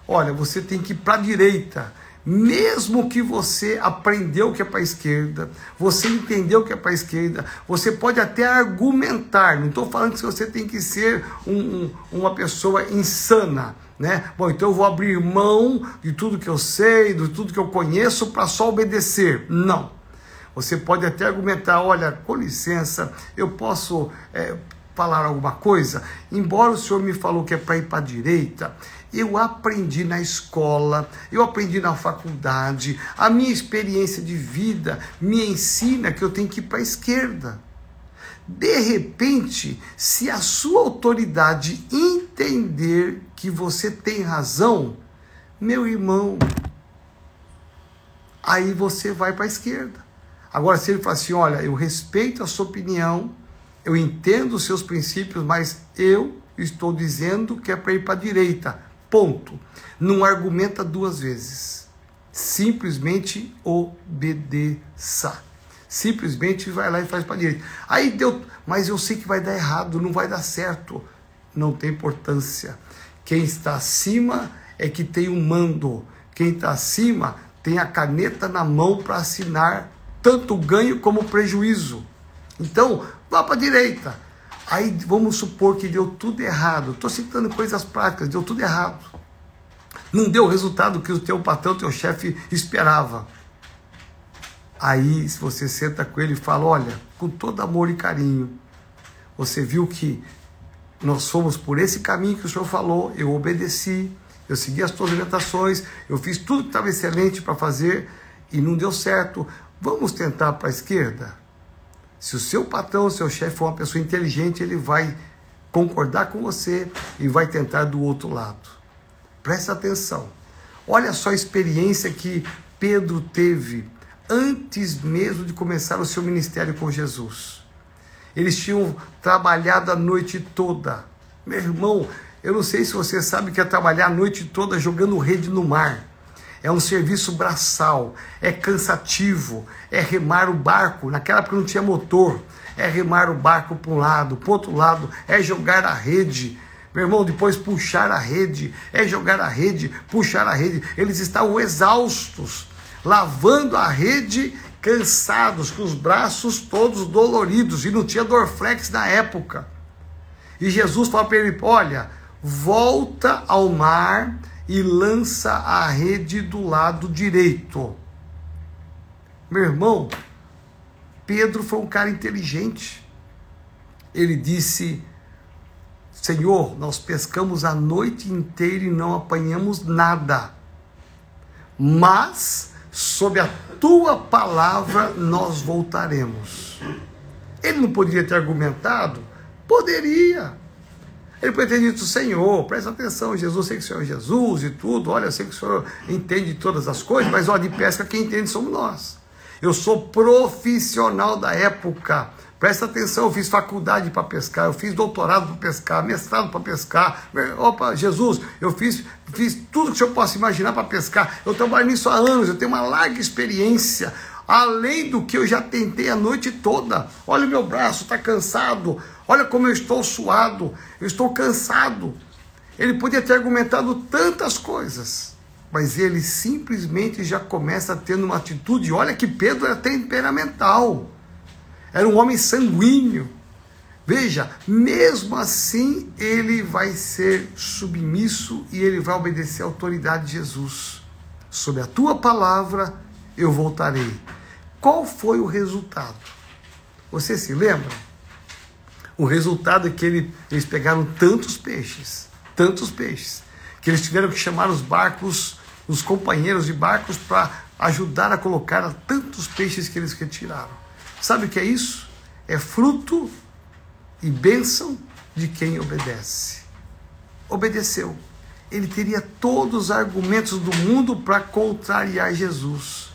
S1: Olha, você tem que ir para a direita mesmo que você aprendeu que é para a esquerda, você entendeu que é para a esquerda, você pode até argumentar. Não estou falando que você tem que ser um, um, uma pessoa insana, né? Bom, então eu vou abrir mão de tudo que eu sei, de tudo que eu conheço para só obedecer. Não. Você pode até argumentar, olha, com licença, eu posso é, falar alguma coisa? Embora o senhor me falou que é para ir para a direita, eu aprendi na escola, eu aprendi na faculdade, a minha experiência de vida me ensina que eu tenho que ir para a esquerda. De repente, se a sua autoridade entender que você tem razão, meu irmão, aí você vai para a esquerda. Agora, se ele fala assim: olha, eu respeito a sua opinião, eu entendo os seus princípios, mas eu estou dizendo que é para ir para a direita. Ponto. Não argumenta duas vezes. Simplesmente obedeça. Simplesmente vai lá e faz para direita. Aí deu, mas eu sei que vai dar errado, não vai dar certo. Não tem importância. Quem está acima é que tem o um mando. Quem está acima tem a caneta na mão para assinar tanto ganho como prejuízo. Então, vá para a direita Aí vamos supor que deu tudo errado. Estou citando coisas práticas, deu tudo errado. Não deu o resultado que o teu patrão, teu chefe esperava. Aí, se você senta com ele e fala: Olha, com todo amor e carinho, você viu que nós fomos por esse caminho que o senhor falou, eu obedeci, eu segui as suas orientações, eu fiz tudo que estava excelente para fazer e não deu certo. Vamos tentar para a esquerda? Se o seu patrão, o seu chefe for uma pessoa inteligente, ele vai concordar com você e vai tentar do outro lado. Presta atenção. Olha só a experiência que Pedro teve antes mesmo de começar o seu ministério com Jesus. Eles tinham trabalhado a noite toda. Meu irmão, eu não sei se você sabe que é trabalhar a noite toda jogando rede no mar é um serviço braçal, é cansativo, é remar o barco. Naquela época não tinha motor, é remar o barco para um lado, para outro lado, é jogar a rede. Meu irmão, depois puxar a rede, é jogar a rede, puxar a rede. Eles estavam exaustos, lavando a rede, cansados, com os braços todos doloridos, e não tinha Dorflex na época. E Jesus fala para ele: Olha, volta ao mar e lança a rede do lado direito. Meu irmão, Pedro foi um cara inteligente. Ele disse: Senhor, nós pescamos a noite inteira e não apanhamos nada. Mas, sob a tua palavra, nós voltaremos. Ele não poderia ter argumentado? Poderia. Ele pode ter dito, Senhor, presta atenção, Jesus, sei que o Senhor é Jesus e tudo, olha, eu sei que o Senhor entende todas as coisas, mas olha, de pesca quem entende somos nós. Eu sou profissional da época. Presta atenção, eu fiz faculdade para pescar, eu fiz doutorado para pescar, mestrado para pescar. Opa, Jesus, eu fiz, fiz tudo que o senhor possa imaginar para pescar. Eu trabalho nisso há anos, eu tenho uma larga experiência, além do que eu já tentei a noite toda. Olha o meu braço, está cansado. Olha como eu estou suado, eu estou cansado. Ele podia ter argumentado tantas coisas, mas ele simplesmente já começa tendo uma atitude. Olha que Pedro era temperamental, era um homem sanguíneo. Veja, mesmo assim ele vai ser submisso e ele vai obedecer à autoridade de Jesus. Sob a tua palavra eu voltarei. Qual foi o resultado? Você se lembra? O resultado é que ele, eles pegaram tantos peixes, tantos peixes, que eles tiveram que chamar os barcos, os companheiros de barcos, para ajudar a colocar tantos peixes que eles retiraram. Sabe o que é isso? É fruto e bênção de quem obedece. Obedeceu. Ele teria todos os argumentos do mundo para contrariar Jesus,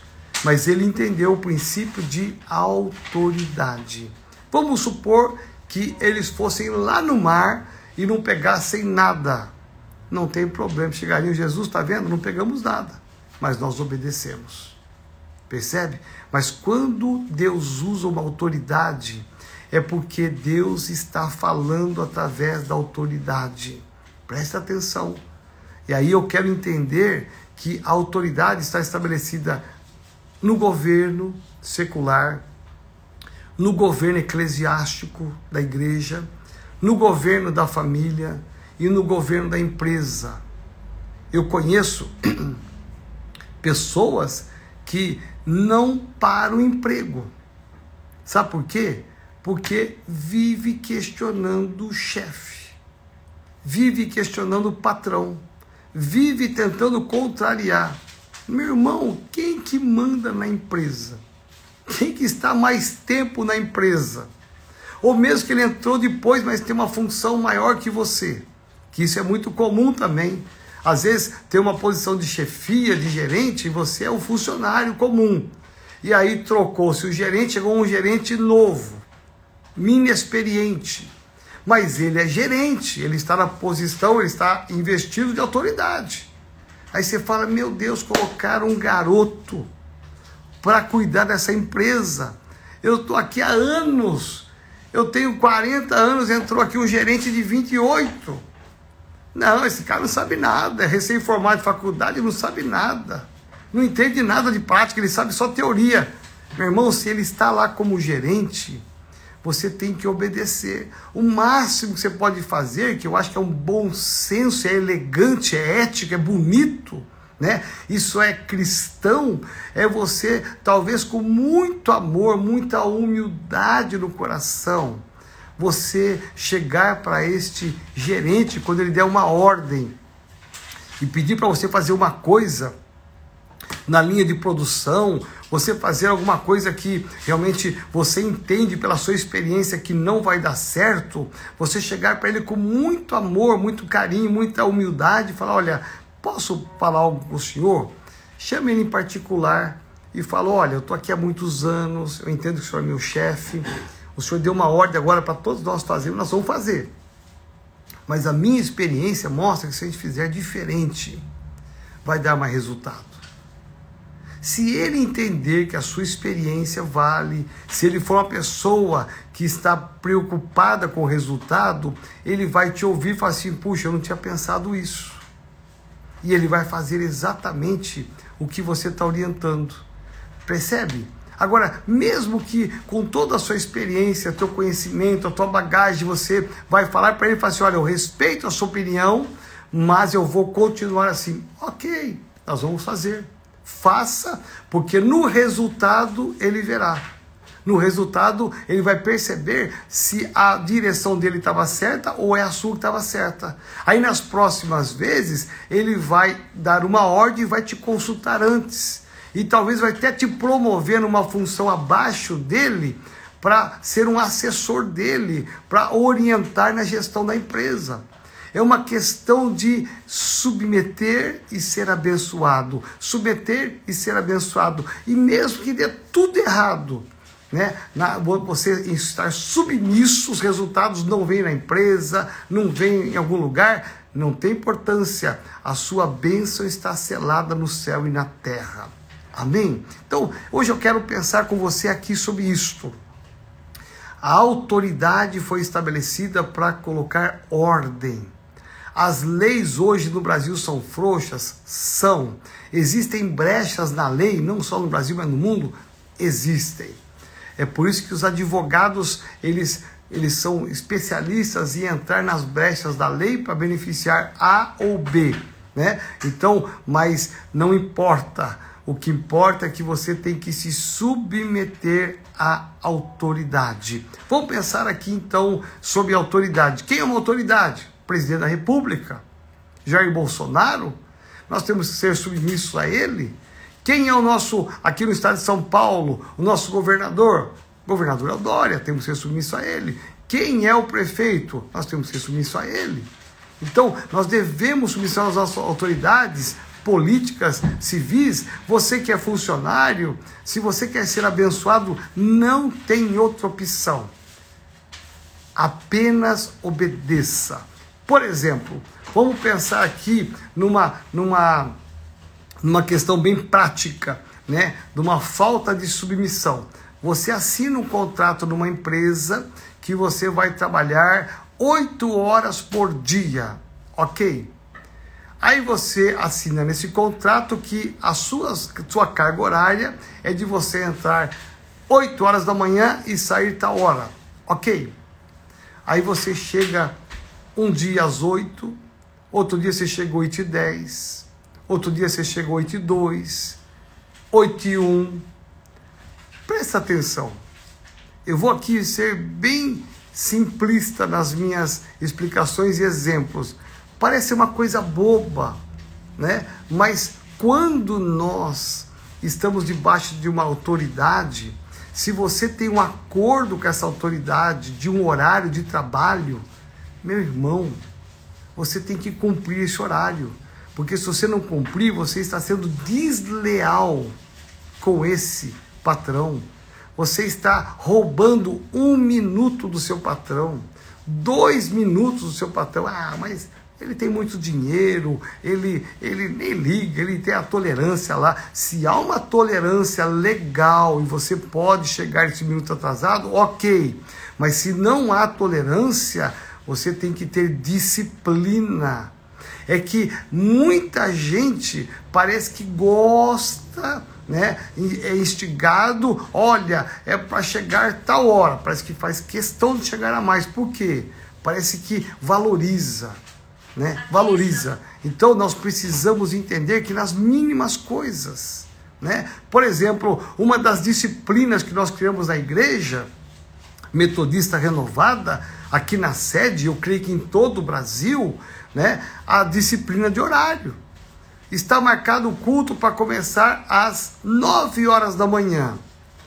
S1: mas ele entendeu o princípio de autoridade. Vamos supor que eles fossem lá no mar e não pegassem nada. Não tem problema, chegariam Jesus, está vendo? Não pegamos nada, mas nós obedecemos. Percebe? Mas quando Deus usa uma autoridade, é porque Deus está falando através da autoridade. Presta atenção. E aí eu quero entender que a autoridade está estabelecida no governo secular, no governo eclesiástico da igreja, no governo da família e no governo da empresa. Eu conheço pessoas que não param o emprego. Sabe por quê? Porque vive questionando o chefe, vive questionando o patrão, vive tentando contrariar. Meu irmão, quem que manda na empresa? Quem que está mais tempo na empresa? Ou mesmo que ele entrou depois, mas tem uma função maior que você. Que isso é muito comum também. Às vezes tem uma posição de chefia, de gerente, e você é um funcionário comum. E aí trocou-se o gerente, chegou um gerente novo, inexperiente. Mas ele é gerente, ele está na posição, ele está investido de autoridade. Aí você fala: Meu Deus, colocaram um garoto para cuidar dessa empresa. Eu estou aqui há anos. Eu tenho 40 anos, entrou aqui um gerente de 28. Não, esse cara não sabe nada, é recém-formado de faculdade, não sabe nada. Não entende nada de prática, ele sabe só teoria. Meu irmão, se ele está lá como gerente, você tem que obedecer. O máximo que você pode fazer, que eu acho que é um bom senso, é elegante, é ético, é bonito, né? Isso é cristão, é você, talvez com muito amor, muita humildade no coração, você chegar para este gerente quando ele der uma ordem e pedir para você fazer uma coisa na linha de produção, você fazer alguma coisa que realmente você entende pela sua experiência que não vai dar certo, você chegar para ele com muito amor, muito carinho, muita humildade e falar: Olha, Posso falar algo com o senhor? Chame ele em particular e fala: Olha, eu estou aqui há muitos anos, eu entendo que o senhor é meu chefe, o senhor deu uma ordem agora para todos nós fazermos, nós vamos fazer. Mas a minha experiência mostra que se a gente fizer diferente, vai dar mais resultado. Se ele entender que a sua experiência vale, se ele for uma pessoa que está preocupada com o resultado, ele vai te ouvir e falar assim: puxa, eu não tinha pensado isso e ele vai fazer exatamente o que você está orientando. Percebe? Agora, mesmo que com toda a sua experiência, teu conhecimento, a tua bagagem, você vai falar para ele e falar assim: olha, eu respeito a sua opinião, mas eu vou continuar assim. Ok, nós vamos fazer. Faça, porque no resultado ele verá no resultado, ele vai perceber se a direção dele estava certa ou é a sua que estava certa. Aí nas próximas vezes, ele vai dar uma ordem e vai te consultar antes. E talvez vai até te promover numa função abaixo dele para ser um assessor dele, para orientar na gestão da empresa. É uma questão de submeter e ser abençoado. Submeter e ser abençoado. E mesmo que dê tudo errado, né? Na, você estar submisso, os resultados não vêm na empresa, não vêm em algum lugar, não tem importância. A sua bênção está selada no céu e na terra. Amém? Então, hoje eu quero pensar com você aqui sobre isto. A autoridade foi estabelecida para colocar ordem. As leis hoje no Brasil são frouxas? São. Existem brechas na lei, não só no Brasil, mas no mundo? Existem. É por isso que os advogados, eles, eles são especialistas em entrar nas brechas da lei para beneficiar A ou B, né? Então, mas não importa, O que importa é que você tem que se submeter à autoridade. Vamos pensar aqui então sobre autoridade. Quem é uma autoridade? Presidente da República, Jair Bolsonaro. Nós temos que ser submissos a ele. Quem é o nosso, aqui no estado de São Paulo, o nosso governador? Governador é Dória, temos que ser submissos a ele. Quem é o prefeito? Nós temos que ser submissos a ele. Então, nós devemos submissão às nossas autoridades políticas, civis. Você que é funcionário, se você quer ser abençoado, não tem outra opção. Apenas obedeça. Por exemplo, vamos pensar aqui numa, numa, numa questão bem prática, né? De uma falta de submissão. Você assina um contrato numa empresa que você vai trabalhar oito horas por dia, ok? Aí você assina nesse contrato que a sua, sua carga horária é de você entrar 8 horas da manhã e sair tal hora, ok? Aí você chega um dia às 8, outro dia você chega 8 e 10, outro dia você chega 8 e 2, 8 e 1. Presta atenção. Eu vou aqui ser bem simplista nas minhas explicações e exemplos. Parece uma coisa boba, né? Mas quando nós estamos debaixo de uma autoridade, se você tem um acordo com essa autoridade de um horário de trabalho, meu irmão, você tem que cumprir esse horário. Porque se você não cumprir, você está sendo desleal com esse patrão. Você está roubando um minuto do seu patrão, dois minutos do seu patrão. Ah, mas ele tem muito dinheiro, ele, ele nem liga, ele tem a tolerância lá. Se há uma tolerância legal e você pode chegar esse minuto atrasado, ok. Mas se não há tolerância, você tem que ter disciplina. É que muita gente parece que gosta né, é instigado, olha, é para chegar tal hora, parece que faz questão de chegar a mais. Por quê? Parece que valoriza, né? Valoriza. Então nós precisamos entender que nas mínimas coisas, né? Por exemplo, uma das disciplinas que nós criamos na igreja metodista renovada, aqui na sede, eu creio que em todo o Brasil, né, a disciplina de horário está marcado o culto para começar às 9 horas da manhã.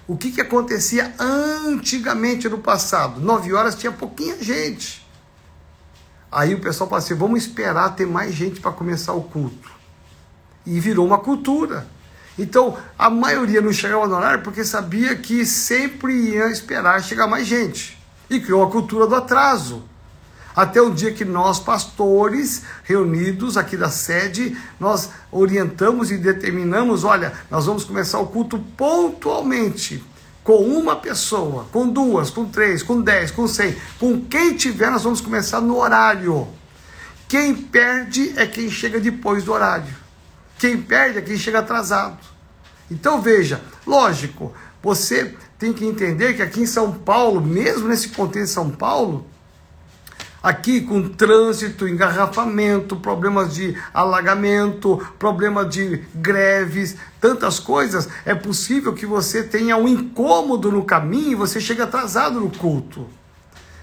S1: O que, que acontecia antigamente no passado? 9 horas tinha pouquinha gente. Aí o pessoal falou assim: vamos esperar ter mais gente para começar o culto. E virou uma cultura. Então a maioria não chegava no horário porque sabia que sempre ia esperar chegar mais gente. E criou a cultura do atraso. Até o dia que nós, pastores, reunidos aqui da sede, nós orientamos e determinamos: olha, nós vamos começar o culto pontualmente. Com uma pessoa, com duas, com três, com dez, com cem, com quem tiver, nós vamos começar no horário. Quem perde é quem chega depois do horário. Quem perde é quem chega atrasado. Então veja, lógico, você tem que entender que aqui em São Paulo, mesmo nesse contexto de São Paulo, aqui com trânsito, engarrafamento, problemas de alagamento, problema de greves, tantas coisas, é possível que você tenha um incômodo no caminho e você chegue atrasado no culto.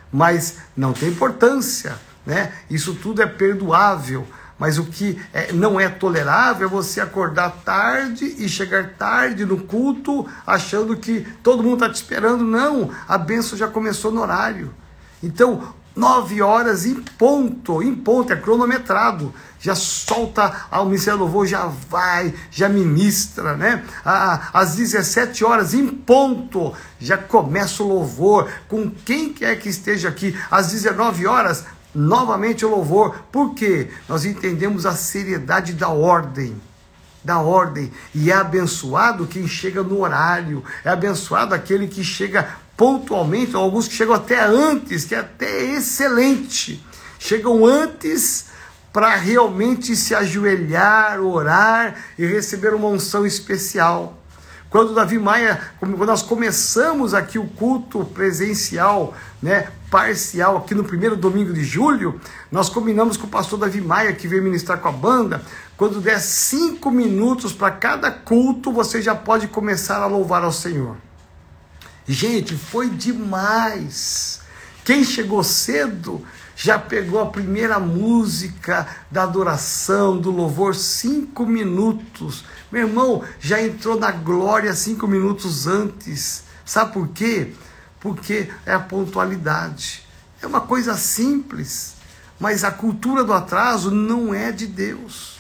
S1: Mas não tem importância, né? Isso tudo é perdoável. Mas o que é, não é tolerável é você acordar tarde e chegar tarde no culto achando que todo mundo está te esperando. Não, a benção já começou no horário. Então, Nove horas em ponto, em ponto, é cronometrado. Já solta o Ministério do Louvor, já vai, já ministra, né? Às 17 horas em ponto, já começa o louvor com quem quer que esteja aqui. Às 19 horas, novamente o louvor. Por quê? Nós entendemos a seriedade da ordem da ordem. E é abençoado quem chega no horário, é abençoado aquele que chega pontualmente, alguns que chegam até antes, que é até excelente. Chegam antes para realmente se ajoelhar, orar e receber uma unção especial. Quando Davi Maia, quando nós começamos aqui o culto presencial, né, parcial, aqui no primeiro domingo de julho, nós combinamos com o pastor Davi Maia, que veio ministrar com a banda, quando der cinco minutos para cada culto, você já pode começar a louvar ao Senhor. Gente, foi demais. Quem chegou cedo já pegou a primeira música da adoração, do louvor, cinco minutos. Meu irmão, já entrou na glória cinco minutos antes. Sabe por quê? Porque é a pontualidade. É uma coisa simples, mas a cultura do atraso não é de Deus.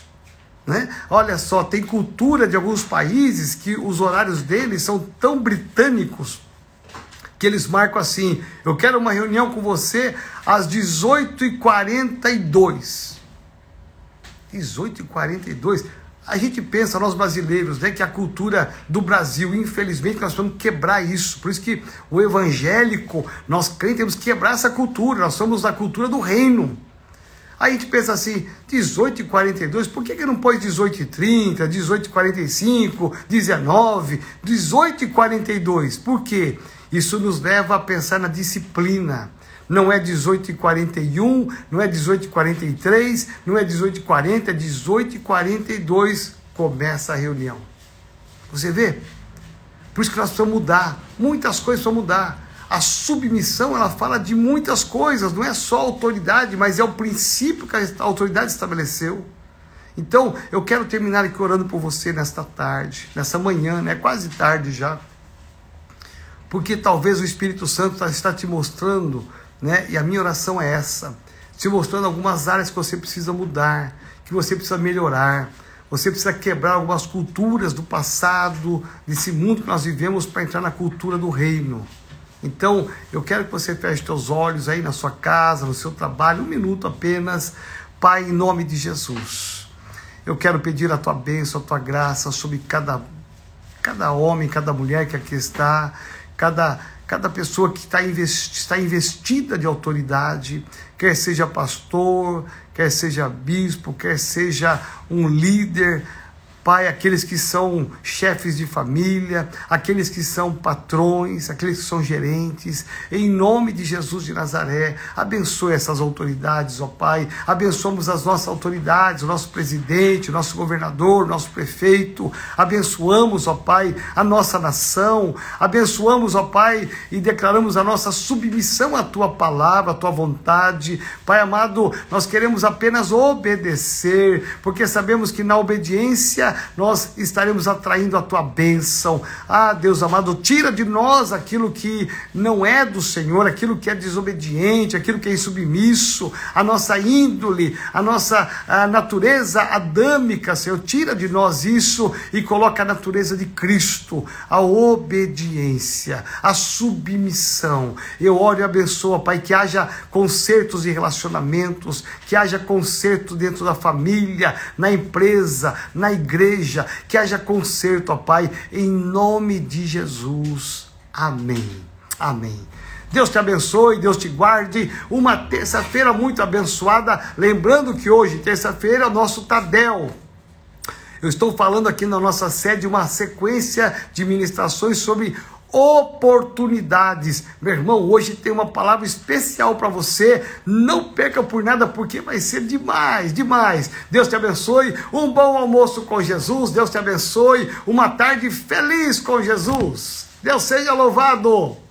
S1: Né? Olha só, tem cultura de alguns países que os horários deles são tão britânicos que eles marcam assim: eu quero uma reunião com você às 18h42. 18h42. A gente pensa, nós brasileiros, né, que a cultura do Brasil, infelizmente, nós vamos quebrar isso. Por isso que o evangélico, nós crentes, temos que quebrar essa cultura. Nós somos da cultura do reino. Aí a gente pensa assim, 18h42, por que, que não pôs 18h30, 18h45, 19, 18h42? Por quê? Isso nos leva a pensar na disciplina. Não é 18h41, não é 18h43, não é 18h40, é 18h42 começa a reunião. Você vê? Por isso que nós precisamos mudar. Muitas coisas precisam mudar. A submissão, ela fala de muitas coisas, não é só autoridade, mas é o princípio que a autoridade estabeleceu. Então, eu quero terminar aqui orando por você nesta tarde, nessa manhã, né? Quase tarde já porque talvez o Espírito Santo tá, está te mostrando, né? E a minha oração é essa, te mostrando algumas áreas que você precisa mudar, que você precisa melhorar, você precisa quebrar algumas culturas do passado, desse mundo que nós vivemos, para entrar na cultura do reino. Então, eu quero que você feche seus olhos aí na sua casa, no seu trabalho, um minuto apenas. Pai, em nome de Jesus, eu quero pedir a tua bênção, a tua graça sobre cada, cada homem, cada mulher que aqui está cada, cada pessoa que está, investi, está investida de autoridade, quer seja pastor, quer seja bispo, quer seja um líder, Pai, aqueles que são chefes de família, aqueles que são patrões, aqueles que são gerentes, em nome de Jesus de Nazaré, abençoe essas autoridades, ó Pai, abençoamos as nossas autoridades, o nosso presidente, o nosso governador, o nosso prefeito, abençoamos, ó Pai, a nossa nação, abençoamos, ó Pai, e declaramos a nossa submissão à Tua palavra, à Tua vontade, Pai amado, nós queremos apenas obedecer, porque sabemos que na obediência nós estaremos atraindo a tua bênção. Ah, Deus amado, tira de nós aquilo que não é do Senhor, aquilo que é desobediente, aquilo que é insubmisso, a nossa índole, a nossa a natureza adâmica, Senhor. Tira de nós isso e coloca a natureza de Cristo, a obediência, a submissão. Eu oro e abençoo, Pai, que haja concertos e relacionamentos, que haja conserto dentro da família, na empresa, na igreja que haja conserto, ó Pai, em nome de Jesus. Amém. Amém. Deus te abençoe, Deus te guarde. Uma terça-feira muito abençoada. Lembrando que hoje, terça-feira, é o nosso Tadel. Eu estou falando aqui na nossa sede uma sequência de ministrações sobre oportunidades. Meu irmão, hoje tem uma palavra especial para você. Não perca por nada, porque vai ser demais, demais. Deus te abençoe. Um bom almoço com Jesus. Deus te abençoe. Uma tarde feliz com Jesus. Deus seja louvado.